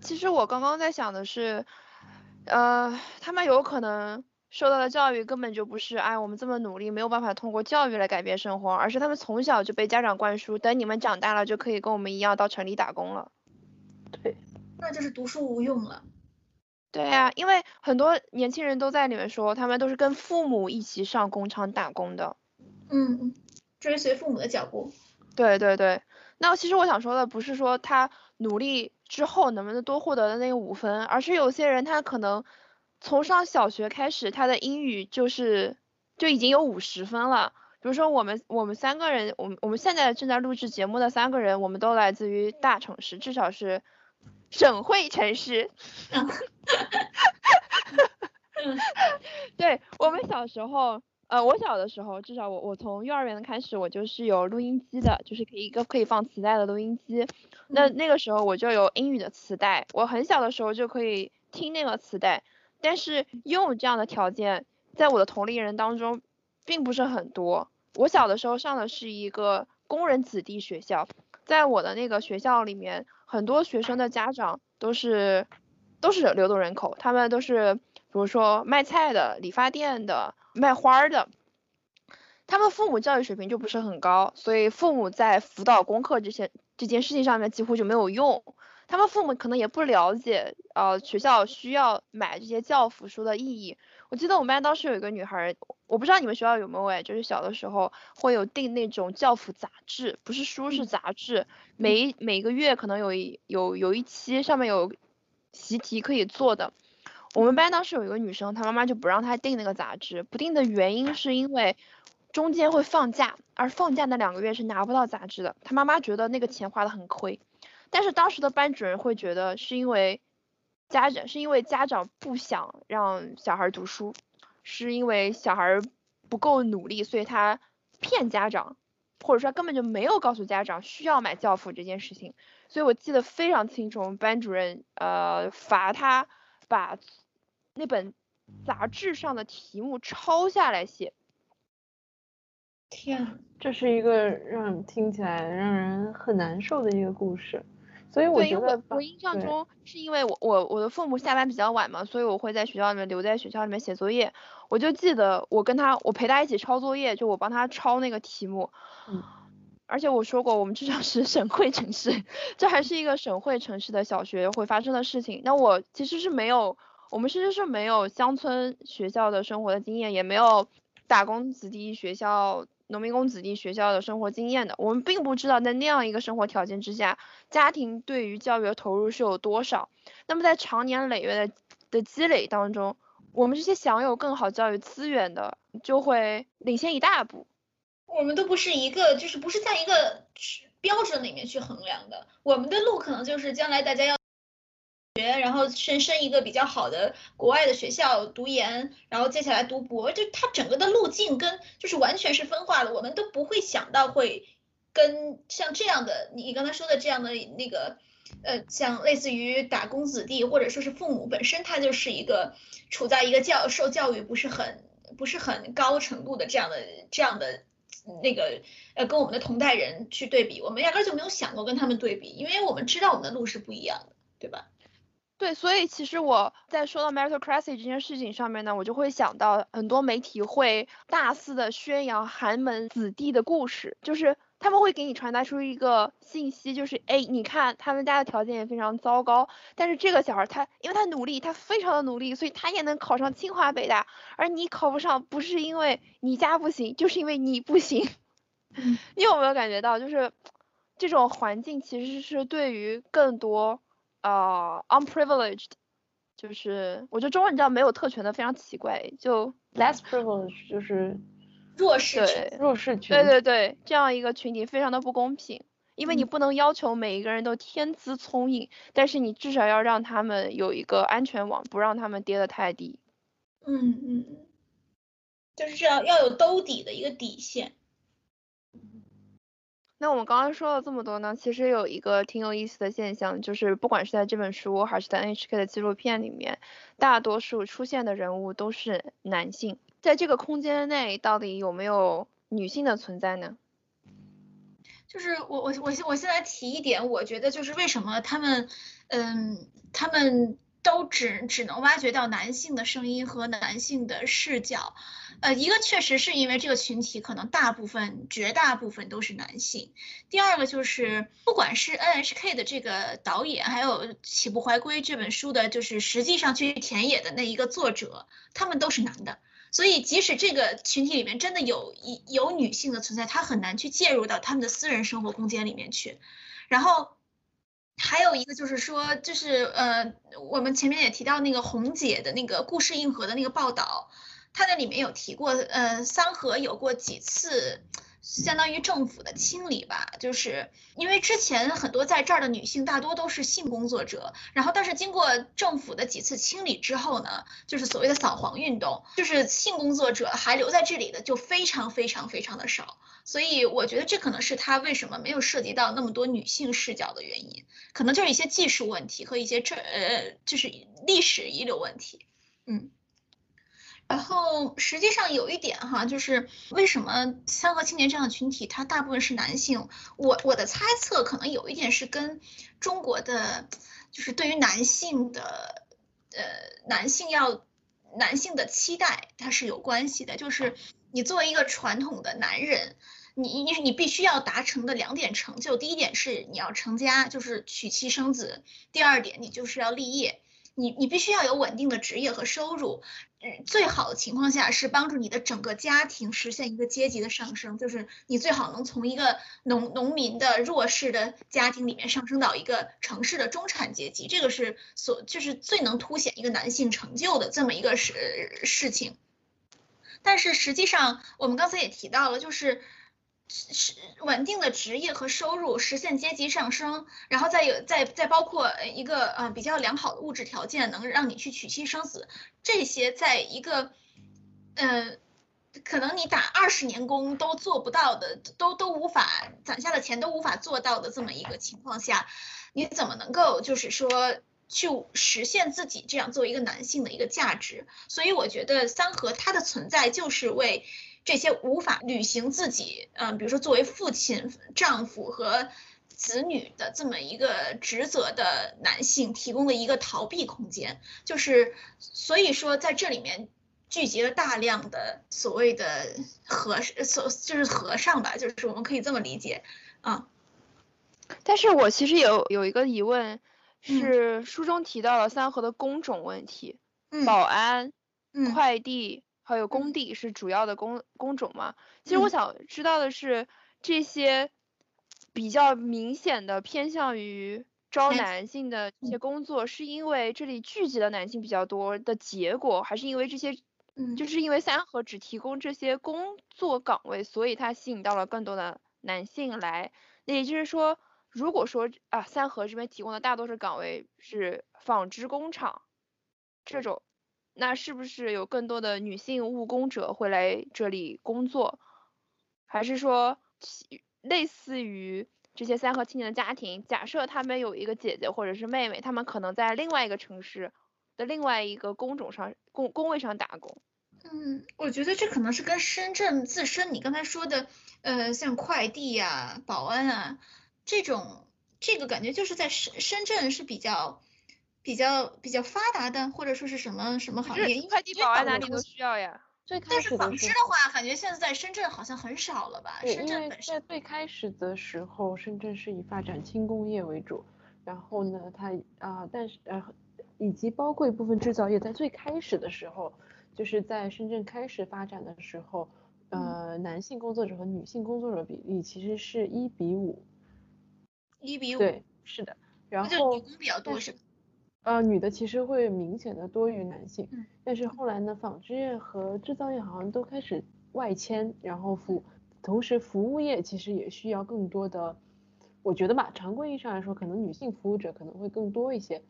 其实我刚刚在想的是，呃，他们有可能受到的教育根本就不是，哎，我们这么努力没有办法通过教育来改变生活，而是他们从小就被家长灌输，等你们长大了就可以跟我们一样到城里打工了。对，那就是读书无用了。对呀，因为很多年轻人都在里面说，他们都是跟父母一起上工厂打工的。嗯，追随父母的脚步。对对对。那其实我想说的不是说他努力之后能不能多获得的那个五分，而是有些人他可能从上小学开始，他的英语就是就已经有五十分了。比如说我们我们三个人，我们我们现在正在录制节目的三个人，我们都来自于大城市，至少是省会城市。(laughs) (laughs) 对我们小时候。呃，我小的时候，至少我我从幼儿园开始，我就是有录音机的，就是可以一个可以放磁带的录音机。那那个时候我就有英语的磁带，我很小的时候就可以听那个磁带。但是拥有这样的条件，在我的同龄人当中并不是很多。我小的时候上的是一个工人子弟学校，在我的那个学校里面，很多学生的家长都是都是流动人口，他们都是比如说卖菜的、理发店的。卖花的，他们父母教育水平就不是很高，所以父母在辅导功课这些这件事情上面几乎就没有用。他们父母可能也不了解，呃，学校需要买这些教辅书的意义。我记得我们班当时有一个女孩，我不知道你们学校有没有哎，就是小的时候会有订那种教辅杂志，不是书是杂志，每每个月可能有一有有一期上面有习题可以做的。我们班当时有一个女生，她妈妈就不让她订那个杂志，不订的原因是因为中间会放假，而放假那两个月是拿不到杂志的。她妈妈觉得那个钱花的很亏，但是当时的班主任会觉得是因为家长是因为家长不想让小孩读书，是因为小孩不够努力，所以他骗家长，或者说根本就没有告诉家长需要买教辅这件事情。所以我记得非常清楚，我们班主任呃罚他把。那本杂志上的题目抄下来写，天，这是一个让听起来让人很难受的一个故事。所以我觉得，我印象中是因为我我我的父母下班比较晚嘛，所以我会在学校里面留在学校里面写作业。我就记得我跟他，我陪他一起抄作业，就我帮他抄那个题目。嗯。而且我说过，我们至少是省会城市，这还是一个省会城市的小学会发生的事情。那我其实是没有。我们其实是没有乡村学校的生活的经验，也没有打工子弟学校、农民工子弟学校的生活经验的。我们并不知道在那样一个生活条件之下，家庭对于教育的投入是有多少。那么在长年累月的的积累当中，我们这些享有更好教育资源的，就会领先一大步。我们都不是一个，就是不是在一个标准里面去衡量的。我们的路可能就是将来大家要学。然后升升一个比较好的国外的学校读研，然后接下来读博，就它整个的路径跟就是完全是分化的，我们都不会想到会跟像这样的你刚才说的这样的那个呃，像类似于打工子弟或者说是父母本身他就是一个处在一个教受教育不是很不是很高程度的这样的这样的那个呃跟我们的同代人去对比，我们压根就没有想过跟他们对比，因为我们知道我们的路是不一样的，对吧？对，所以其实我在说到 meritocracy 这件事情上面呢，我就会想到很多媒体会大肆的宣扬寒门子弟的故事，就是他们会给你传达出一个信息，就是哎，你看他们家的条件也非常糟糕，但是这个小孩他因为他努力，他非常的努力，所以他也能考上清华北大，而你考不上，不是因为你家不行，就是因为你不行。(laughs) 你有没有感觉到，就是这种环境其实是对于更多。呃，unprivileged，就是我觉得中文你知道没有特权的非常奇怪，就 less privileged 就是弱势群，弱势群，对对对，这样一个群体非常的不公平，因为你不能要求每一个人都天资聪颖，但是你至少要让他们有一个安全网，不让他们跌得太低。嗯嗯嗯，就是这样，要有兜底的一个底线。那我们刚刚说了这么多呢，其实有一个挺有意思的现象，就是不管是在这本书还是在 NHK 的纪录片里面，大多数出现的人物都是男性。在这个空间内，到底有没有女性的存在呢？就是我我我我现在提一点，我觉得就是为什么他们，嗯，他们。都只只能挖掘到男性的声音和男性的视角，呃，一个确实是因为这个群体可能大部分、绝大部分都是男性。第二个就是，不管是 NHK 的这个导演，还有《起步怀归》这本书的，就是实际上去田野的那一个作者，他们都是男的。所以，即使这个群体里面真的有一有女性的存在，她很难去介入到他们的私人生活空间里面去，然后。还有一个就是说，就是呃，我们前面也提到那个红姐的那个故事硬核的那个报道，她那里面有提过，呃，三河有过几次。相当于政府的清理吧，就是因为之前很多在这儿的女性大多都是性工作者，然后但是经过政府的几次清理之后呢，就是所谓的扫黄运动，就是性工作者还留在这里的就非常非常非常的少，所以我觉得这可能是他为什么没有涉及到那么多女性视角的原因，可能就是一些技术问题和一些这呃就是历史遗留问题，嗯。然后实际上有一点哈，就是为什么三和青年这样的群体，它大部分是男性？我我的猜测可能有一点是跟中国的，就是对于男性的，呃，男性要男性的期待，它是有关系的。就是你作为一个传统的男人，你你你必须要达成的两点成就，第一点是你要成家，就是娶妻生子；第二点你就是要立业。你你必须要有稳定的职业和收入，嗯最好的情况下是帮助你的整个家庭实现一个阶级的上升，就是你最好能从一个农农民的弱势的家庭里面上升到一个城市的中产阶级，这个是所就是最能凸显一个男性成就的这么一个事事情。但是实际上我们刚才也提到了，就是。是稳定的职业和收入，实现阶级上升，然后再有再再包括一个呃比较良好的物质条件，能让你去娶妻生子，这些在一个嗯可能你打二十年工都做不到的，都都无法攒下的钱都无法做到的这么一个情况下，你怎么能够就是说去实现自己这样作为一个男性的一个价值？所以我觉得三和它的存在就是为。这些无法履行自己，嗯，比如说作为父亲、丈夫和子女的这么一个职责的男性，提供了一个逃避空间。就是，所以说在这里面聚集了大量的所谓的和所就是和尚吧，就是我们可以这么理解啊。但是我其实有有一个疑问，是书中提到了三和的工种问题，保安、快递。还有工地是主要的工工种嘛？其实我想知道的是，这些比较明显的偏向于招男性的这些工作，是因为这里聚集的男性比较多的结果，还是因为这些，嗯就是因为三河只提供这些工作岗位，所以它吸引到了更多的男性来。那也就是说，如果说啊三河这边提供的大多数岗位是纺织工厂这种，那是不是有更多的女性务工者会来这里工作？还是说类似于这些三和青年的家庭，假设他们有一个姐姐或者是妹妹，他们可能在另外一个城市的另外一个工种上工工位上打工？嗯，我觉得这可能是跟深圳自身你刚才说的，呃，像快递呀、保安啊这种，这个感觉就是在深深圳是比较比较比较发达的，或者说是什么什么行业？快递保安哪里都需要呀。最开但是纺始的时织的话，感觉现在在深圳好像很少了吧？对，深因为在圳本身，最开始的时候，深圳是以发展轻工业为主，然后呢，它啊、但是呃，以及包括一部分制造业，在最开始的时候，就是在深圳开始发展的时候，呃，男性工作者和女性工作者比例其实是一比五，一比五，对，是的，然后女工比较多是吧？呃，女的其实会明显的多于男性，嗯但是后来呢，纺织业和制造业好像都开始外迁，然后服，同时服务业其实也需要更多的，我觉得吧，常规意义上来说，可能女性服务者可能会更多一些。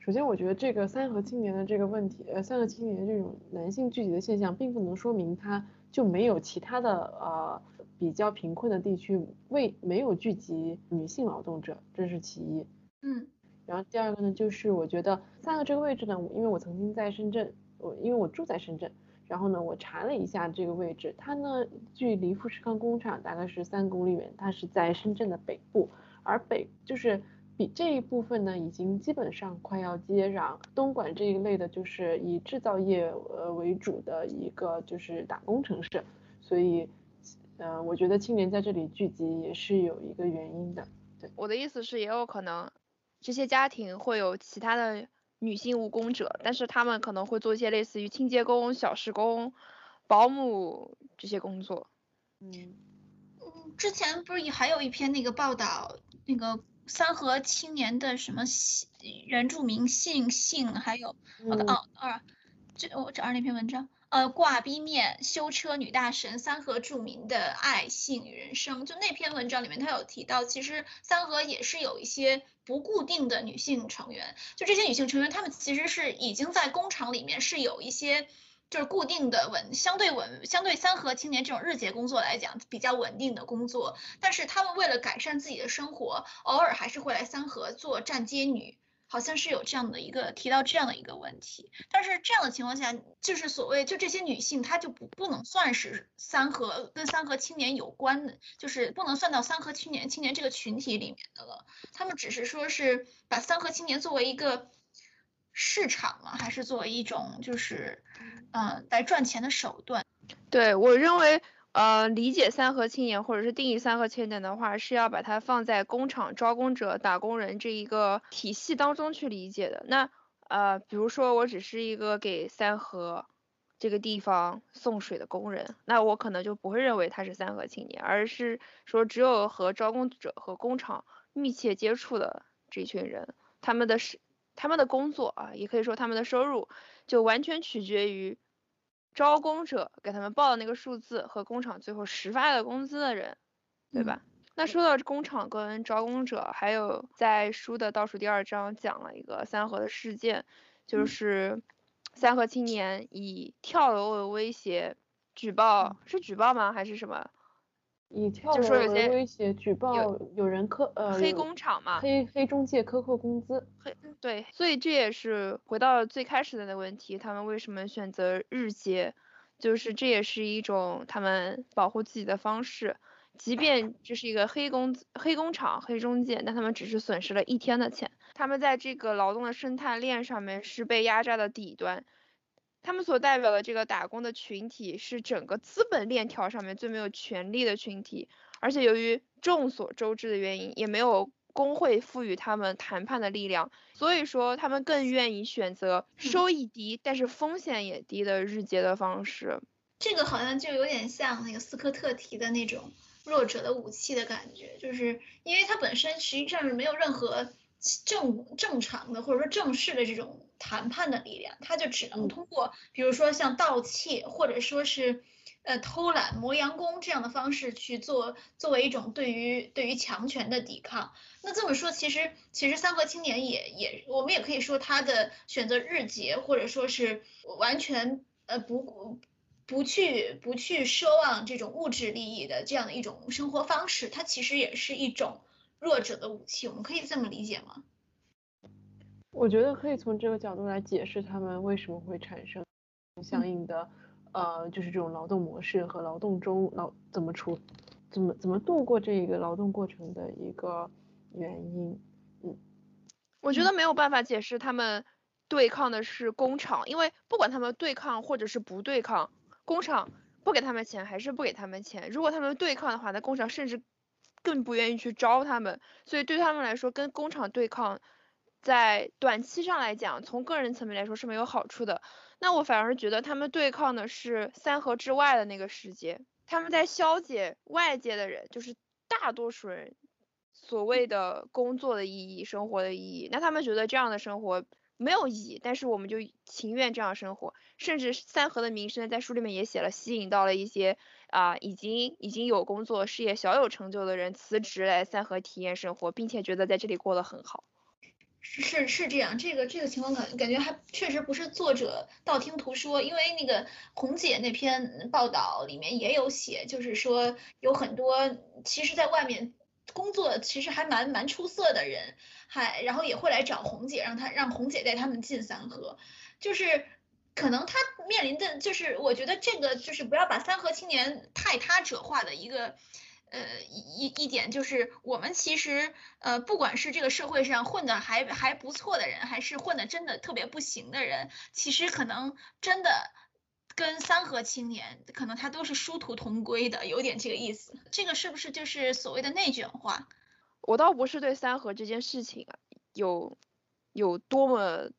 首先，我觉得这个三和青年的这个问题，呃，三和青年这种男性聚集的现象，并不能说明他就没有其他的呃比较贫困的地区为没有聚集女性劳动者，这是其一。嗯然后第二个呢，就是我觉得三个这个位置呢，因为我曾经在深圳，我因为我住在深圳，然后呢，我查了一下这个位置，它呢距离富士康工厂大概是三公里远，它是在深圳的北部，而北就是比这一部分呢，已经基本上快要接壤东莞这一类的，就是以制造业呃为主的一个就是打工城市，所以呃，我觉得青年在这里聚集也是有一个原因的。对。我的意思是，也有可能这些家庭会有其他的女性务工者，但是他们可能会做一些类似于清洁工、小时工、保姆这些工作。嗯。嗯，之前不是也还有一篇那个报道，那个三河青年的什么姓原住民姓姓，还有哦嗯哦二，这我找着那篇文章，呃，挂逼面修车女大神三河著名的爱性与人生，就那篇文章里面他有提到，其实三河也是有一些不固定的女性成员，就这些女性成员，她们其实是已经在工厂里面是有一些。就是固定的稳，相对稳，相对三和青年这种日结工作来讲比较稳定的工作，但是他们为了改善自己的生活，偶尔还是会来三和做站街女，好像是有这样的一个提到这样的一个问题。但是这样的情况下，就是所谓就这些女性，她就不不能算是三和跟三和青年有关的，就是不能算到三和青年青年这个群体里面的了。他们只是说是把三和青年作为一个市场嘛，还是作为一种就是嗯、呃来赚钱的手段？对，我认为，呃，理解三和青年或者是定义三和青年的话，是要把它放在工厂招工者、打工人这一个体系当中去理解的。那，呃，比如说我只是一个给三河这个地方送水的工人，那我可能就不会认为他是三和青年，而是说只有和招工者和工厂密切接触的这群人，他们的是他们的工作啊，也可以说他们的收入，就完全取决于招工者给他们报的那个数字和工厂最后实发的工资的人，对吧？那说到工厂跟招工者，还有在书的倒数第二章讲了一个三河的事件，就嗯是三河青年以跳楼为威胁举报，是举报吗？还是什么以跳就楼为说有些威胁举报有人克呃黑工厂嘛？黑黑中介克扣工资，对，所以这也是回到最开始的那个问题，他们为什么选择日结？就是这也是一种他们保护自己的方式，即便这是一个黑工黑工厂、黑中介，但他们只是损失了一天的钱，他们在这个劳动的生态链上面是被压榨的底端，他们所代表的这个打工的群体是整个资本链条上面最没有权利的群体，而且由于众所周知的原因，也没有工会赋予他们谈判的力量，所以说他们更愿意选择收益低但是风险也低的日结的方式。这个好像就有点像那个斯科特提的那种弱者的武器的感觉，就是因为它本身实际上是没有任何正正常的或者说正式的这种谈判的力量，他就只能通过，比如说像盗窃或者说是呃偷懒、磨洋工这样的方式去做，作为一种对于对于强权的抵抗。那这么说，其实其实三和青年也也，我们也可以说他的选择日结，或者说是完全呃不不去不去奢望这种物质利益的这样的一种生活方式，它其实也是一种。弱者的武器，我们可以这么理解吗？我觉得可以从这个角度来解释他们为什么会产生相应的，呃，就是这种劳动模式和劳动中劳怎么处，怎么怎么度过这一个劳动过程的一个原因。嗯，我觉得没有办法解释他们对抗的是工厂，因为不管他们对抗或者是不对抗，工厂不给他们钱还是不给他们钱。如果他们对抗的话，那工厂甚至。更不愿意去招他们，所以对他们来说，跟工厂对抗，在短期上来讲，从个人层面来说是没有好处的。那我反而觉得他们对抗的是三河之外的那个世界，他们在消解外界的人，就是大多数人所谓的工作的意义、生活的意义。那他们觉得这样的生活。没有意义，但是我们就情愿这样生活。甚至三河的名声在书里面也写了，吸引到了一些啊已经已经有工作、事业小有成就的人辞职来三河体验生活，并且觉得在这里过得很好。是是这样，这个这个情况感感觉还确实不是作者道听途说，因为那个红姐那篇报道里面也有写，就是说有很多其实在外面。工作其实还蛮蛮出色的人，还然后也会来找红姐，让她让红姐带他们进三河，就是可能他面临的就是，我觉得这个就是不要把三河青年太他者化的一个，呃一一点就是，我们其实呃不管是这个社会上混的还还不错的人，还是混的真的特别不行的人，其实可能真的。跟三和青年可能他都是殊途同归的，有点这个意思。这个是不是就是所谓的内卷化？我倒不是对三和这件事情啊有有多么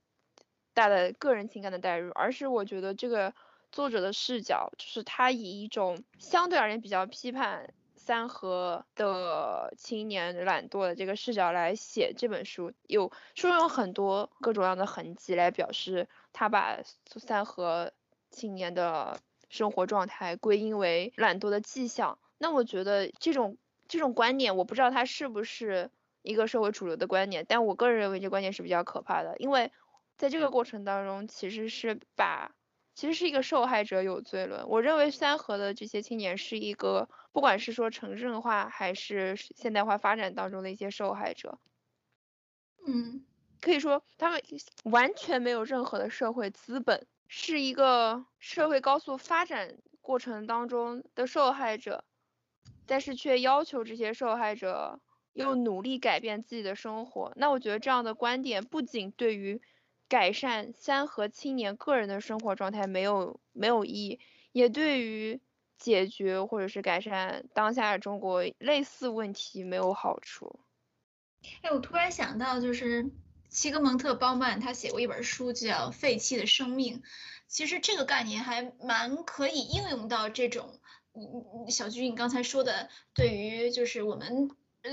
大的个人情感的代入，而是我觉得这个作者的视角，就是他以一种相对而言比较批判三和的青年懒惰的这个视角来写这本书，有书中有很多各种各样的痕迹来表示他把三和。青年的生活状态归因为懒惰的迹象，那我觉得这种这种观点，我不知道它是不是一个社会主流的观点，但我个人认为这观点是比较可怕的，因为在这个过程当中，其实是把其实是一个受害者有罪论。我认为三河的这些青年是一个，不管是说城镇化还是现代化发展当中的一些受害者，嗯，可以说他们完全没有任何的社会资本。是一个社会高速发展过程当中的受害者，但是却要求这些受害者又努力改变自己的生活。那我觉得这样的观点不仅对于改善三和青年个人的生活状态没有没有意义，也对于解决或者是改善当下中国类似问题没有好处。哎，我突然想到就是。西格蒙特·鲍曼他写过一本书叫《废弃的生命》，其实这个概念还蛮可以应用到这种，嗯，小菊你刚才说的，对于就是我们，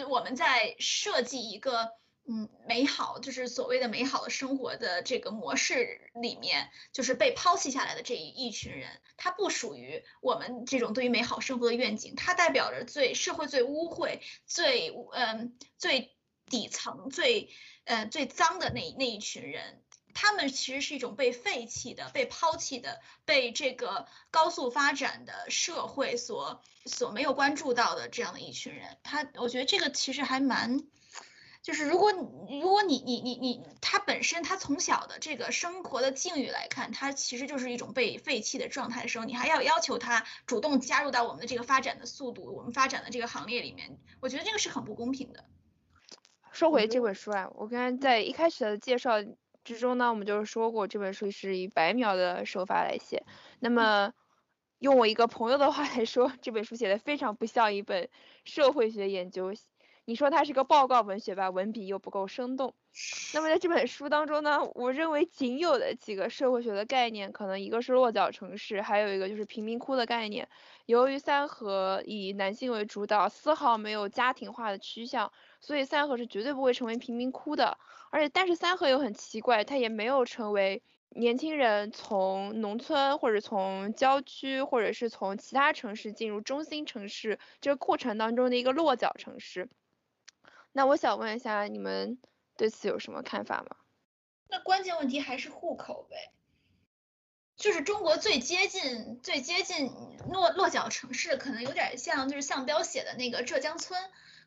我们在设计一个，嗯，美好，就是所谓的美好的生活的这个模式里面，就是被抛弃下来的这一一群人，他不属于我们这种对于美好生活的愿景，他代表着最社会最污秽、最嗯最底层最。呃，最脏的那那一群人，他们其实是一种被废弃的、被抛弃的、被这个高速发展的社会所所没有关注到的这样的一群人。他，我觉得这个其实还蛮，就是如果如果你你你你他本身他从小的这个生活的境遇来看，他其实就是一种被废弃的状态的时候，你还要要求他主动加入到我们的这个发展的速度、我们发展的这个行列里面，我觉得这个是很不公平的。说回这本书啊，我刚才在一开始的介绍之中呢，我们就是说过这本书是以白描的手法来写。那么用我一个朋友的话来说，这本书写的非常不像一本社会学研究你说它是个报告文学吧，文笔又不够生动。那么在这本书当中呢，我认为仅有的几个社会学的概念，可能一个是落脚城市，还有一个就是贫民窟的概念。由于三河以男性为主导，丝毫没有家庭化的趋向，所以三河是绝对不会成为贫民窟的。而且，但是三河又很奇怪，它也没有成为年轻人从农村或者从郊区或者是从其他城市进入中心城市这个过程当中的一个落脚城市。那我想问一下，你们对此有什么看法吗？那关键问题还是户口呗，就是中国最接近、最接近落落脚城市，可能有点像就是向彪写的那个浙江村。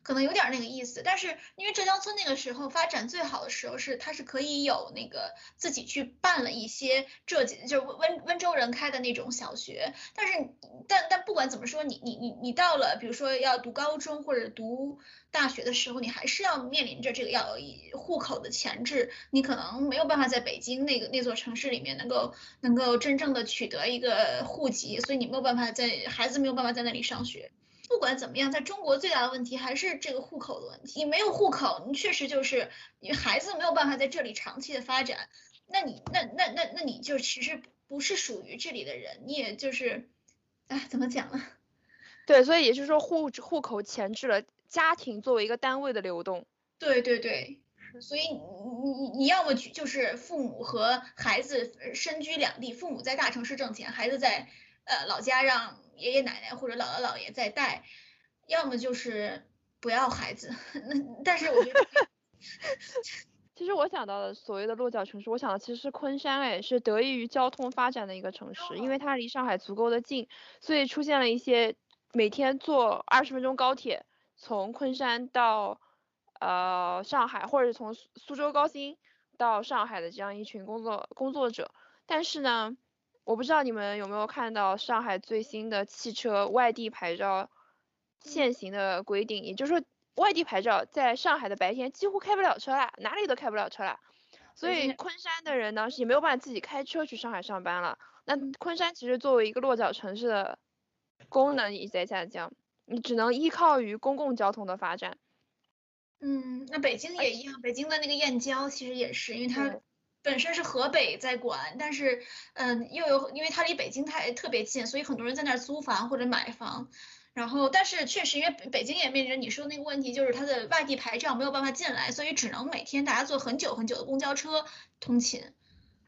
可能有点那个意思，但是因为浙江村那个时候发展最好的时候是它是可以有那个自己去办了一些浙就是温温州人开的那种小学，但是但但不管怎么说，你你你你到了比如说要读高中或者读大学的时候，你还是要面临着这个要以户口的前置，你可能没有办法在北京那个那座城市里面能够能够真正的取得一个户籍，所以你没有办法在孩子没有办法在那里上学。不管怎么样，在中国最大的问题还是这个户口的问题。你没有户口，你确实就是你孩子没有办法在这里长期的发展。那你那那那那你就其实不是属于这里的人，你也就是，哎，怎么讲呢？对，所以也就是说户户口前置了家庭作为一个单位的流动。对对对，所以你你你要么就是父母和孩子身居两地，父母在大城市挣钱，孩子在呃老家让。爷爷奶奶或者姥姥姥爷在带，要么就是不要孩子。(laughs) 那但是我觉得，(laughs) 其实我想到的所谓的落脚城市，我想的其实是昆山，哎，是得益于交通发展的一个城市，因为它离上海足够的近，所以出现了一些每天坐二十分钟高铁从昆山到呃上海，或者从苏州高新到上海的这样一群工作工作者。但是呢。我不知道你们有没有看到上海最新的汽车外地牌照限行的规定，也就是说，外地牌照在上海的白天几乎开不了车了，哪里都开不了车了。所以昆山的人呢，是也没有办法自己开车去上海上班了。那昆山其实作为一个落脚城市的功能也在下降，你只能依靠于公共交通的发展。嗯，那北京也一样，北京的那个燕郊其实也是，因为它。本身是河北在管，但是，嗯，又有因为它离北京太特别近，所以很多人在那儿租房或者买房。然后，但是确实，因为北京也面临着你说的那个问题，就是它的外地牌照没有办法进来，所以只能每天大家坐很久很久的公交车通勤。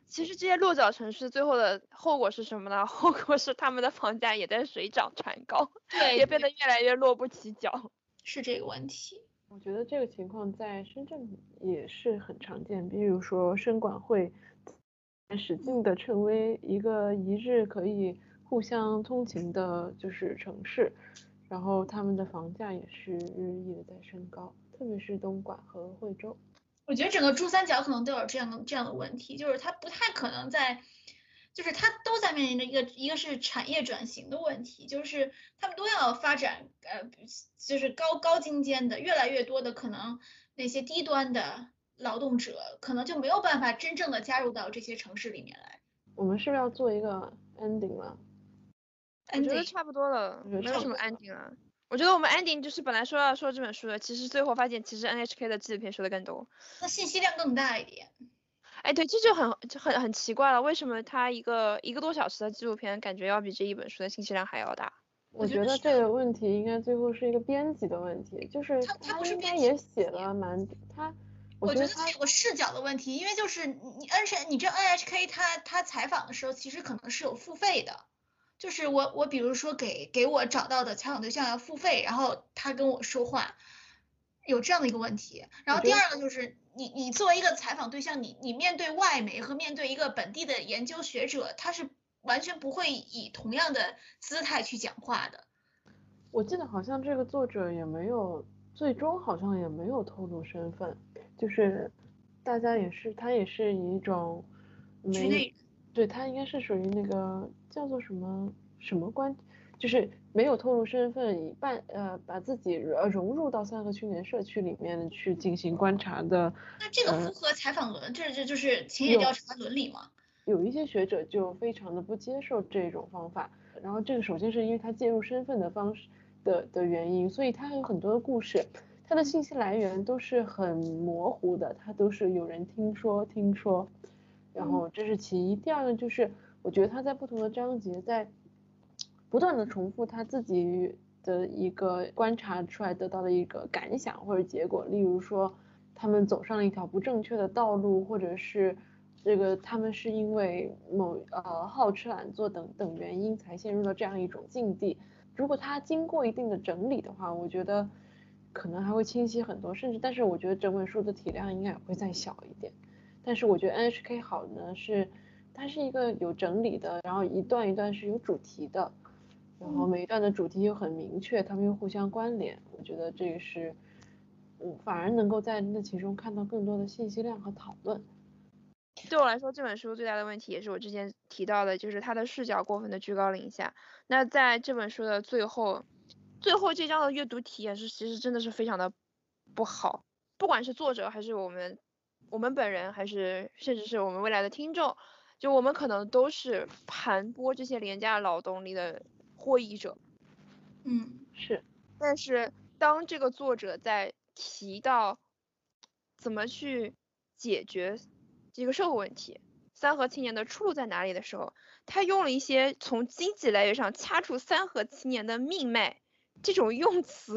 其实这些落脚城市最后的后果是什么呢？(laughs) 后果是他们的房价也在水涨船高，对，也变得越来越落不起脚，是这个问题。我觉得这个情况在深圳也是很常见，比如说深管会使劲的成为一个一日可以互相通勤的，就是城市，然后他们的房价也是日益的在升高，特别是东莞和惠州。我觉得整个珠三角可能都有这样的这样的问题，就是它不太可能在。就是它都在面临着一个，一个是产业转型的问题，就是他们都要发展，呃，就是高高精尖的，越来越多的可能那些低端的劳动者可能就没有办法真正的加入到这些城市里面来。我们是不是要做一个 ending 了？我觉得差不多了，没有什么 ending 了。我觉得我们 ending 就是本来说要说这本书的，其实最后发现其实 NHK 的纪录片说的更多，那信息量更大一点。哎，对，这就很就很很奇怪了，为什么他一个一个多小时的纪录片，感觉要比这一本书的信息量还要大？我觉得这个问题应该最后是一个编辑的问题，就是他应该也写了蛮他，我觉得他有个视角的问题，因为就是你 N H 你这 N H K 他他采访的时候，其实可能是有付费的，就是我我比如说给给我找到的采访对象要付费，然后他跟我说话。有这样的一个问题，然后第二个就是你你作为一个采访对象，你你面对外媒和面对一个本地的研究学者，他是完全不会以同样的姿态去讲话的。我记得好像这个作者也没有，最终好像也没有透露身份，就是大家也是他也是以一种没，对他应该是属于那个叫做什么什么关。就是没有透露身份，以半呃把自己呃融入到三河青年社区里面去进行观察的。那这个符合采访伦，这这就是田野调查伦理吗？有一些学者就非常的不接受这种方法，然后这个首先是因为他介入身份的方式的的原因，所以他有很多的故事，他的信息来源都是很模糊的，他都是有人听说听说，然后这是其一。第二个就是，我觉得他在不同的章节在不断的重复他自己的一个观察出来得到的一个感想或者结果，例如说他们走上了一条不正确的道路，或者是这个他们是因为某呃好吃懒做等等原因才陷入了这样一种境地。如果他经过一定的整理的话，我觉得。可能还会清晰很多，甚至，但是我觉得整本书的体量应该也会再小一点。但是我觉得 NHK 好呢是，它是一个有整理的，然后一段一段是有主题的，然后每一段的主题又很明确，他们又互相关联。我觉得这个是，我反而能够在那其中看到更多的信息量和讨论。对我来说，这本书最大的问题也是我之前提到的，就是它的视角过分的居高临下。那在这本书的最后。最后这章的阅读体验是，其实真的是非常的不好，不管是作者还是我们，我们本人还是甚至是我们未来的听众，就我们可能都是盘剥这些廉价劳动力的获益者。嗯，是。但是当这个作者在提到怎么去解决这个社会问题，三和青年的出路在哪里的时候，他用了一些从经济来源上掐出三和青年的命脉。这种用词，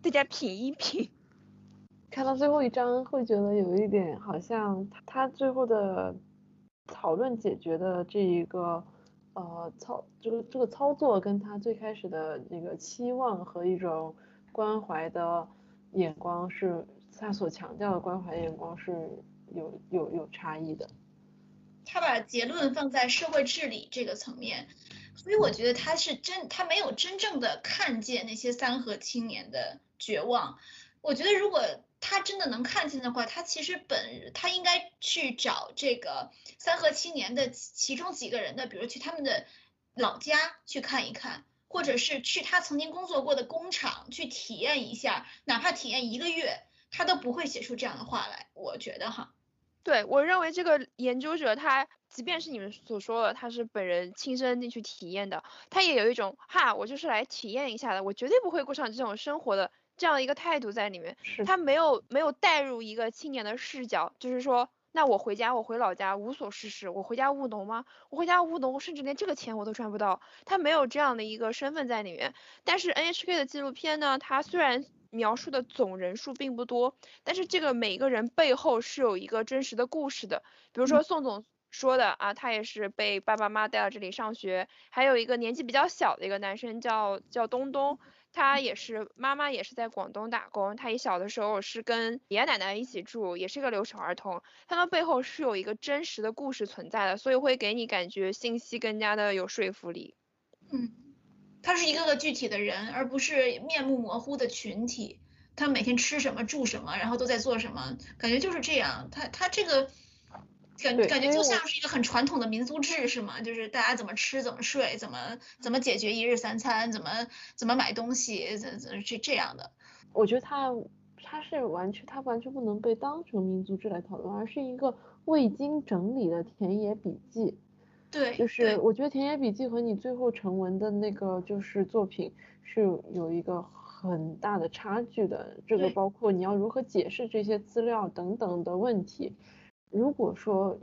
大家品一品。看到最后一章，会觉得有一点好像他最后的讨论解决的这一个呃操这个这个操作，跟他最开始的那个期望和一种关怀的眼光是，他所强调的关怀眼光是有有有差异的。他把结论放在社会治理这个层面。所以我觉得他是真，他没有真正的看见那些三和青年的绝望。我觉得如果他真的能看见的话，他其实本他应该去找这个三和青年的其中几个人的，比如去他们的老家去看一看，或者是去他曾经工作过的工厂去体验一下，哪怕体验一个月，他都不会写出这样的话来。我觉得哈。对我认为这个研究者他，即便是你们所说的他是本人亲身进去体验的，他也有一种哈，我就是来体验一下的，我绝对不会过上这种生活的这样一个态度在里面。他没有没有带入一个青年的视角，就是说，那我回家，我回老家无所事事，我回家务农吗？我回家务农，甚至连这个钱我都赚不到。他没有这样的一个身份在里面。但是 NHK 的纪录片呢，它虽然。描述的总人数并不多，但是这个每个人背后是有一个真实的故事的。比如说宋总说的啊，他也是被爸爸妈妈带到这里上学，还有一个年纪比较小的一个男生叫叫东东，他也是妈妈也是在广东打工，他也小的时候是跟爷爷奶奶一起住，也是个留守儿童，他们背后是有一个真实的故事存在的，所以会给你感觉信息更加的有说服力。嗯。他是一个个具体的人，而不是面目模糊的群体。他每天吃什么、住什么，然后都在做什么，感觉就是这样。他他这个感感觉就像是一个很传统的民族志，是吗？就是大家怎么吃、怎么睡、怎么怎么解决一日三餐、怎么怎么买东西，怎怎这这样的。我觉得他他是完全他完全不能被当成民族志来讨论，而是一个未经整理的田野笔记。对，就是我觉得田野笔记和你最后成文的那个就是作品是有一个很大的差距的。这个包括你要如何解释这些资料等等的问题。如果说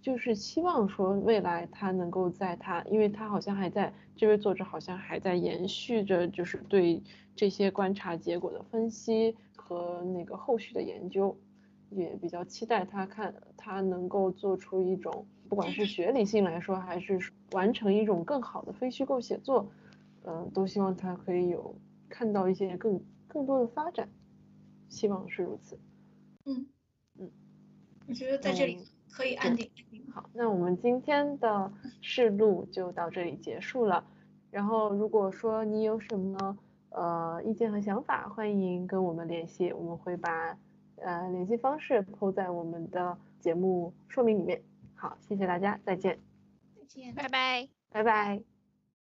就是希望说未来他能够在他，因为他好像还在这位作者好像还在延续着就是对这些观察结果的分析和那个后续的研究，也比较期待他看他能够做出一种。不管是学理性来说，还是完成一种更好的非虚构写作，嗯，都希望他可以有看到一些更更多的发展，希望是如此。嗯，我觉得在这里可以安定。好，那我们今天的试录就到这里结束了。然后如果说你有什么呃意见和想法，欢迎跟我们联系，我们会把呃联系方式铺在我们的节目说明里面。好，谢谢大家，再见。再见，拜拜，拜拜。